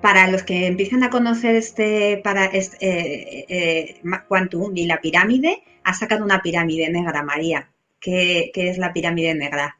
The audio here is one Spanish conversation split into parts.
Para los que empiezan a conocer este, para este, eh, eh, Quantum y la pirámide, ha sacado una pirámide negra, María. ¿Qué, es la pirámide negra?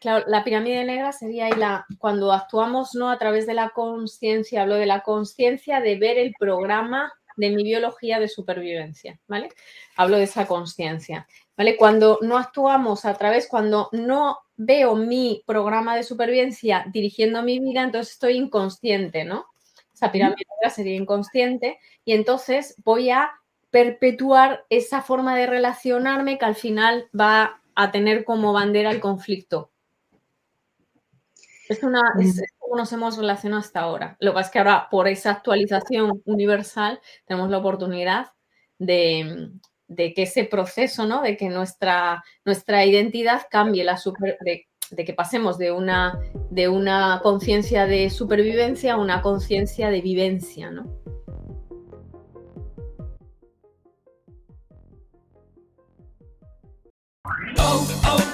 Claro, la pirámide negra sería la, cuando actuamos no a través de la conciencia, hablo de la conciencia de ver el programa de mi biología de supervivencia, ¿vale? Hablo de esa conciencia, ¿vale? Cuando no actuamos a través, cuando no veo mi programa de supervivencia dirigiendo mi vida, entonces estoy inconsciente, ¿no? esa pirámide sería inconsciente y entonces voy a perpetuar esa forma de relacionarme que al final va a tener como bandera el conflicto. Es, una, es, nos hemos relacionado hasta ahora. Lo que pasa es que ahora, por esa actualización universal, tenemos la oportunidad de, que ese proceso. De que nuestra, identidad cambie, de que pasemos de una, conciencia de supervivencia a una conciencia de vivencia, oh, oh,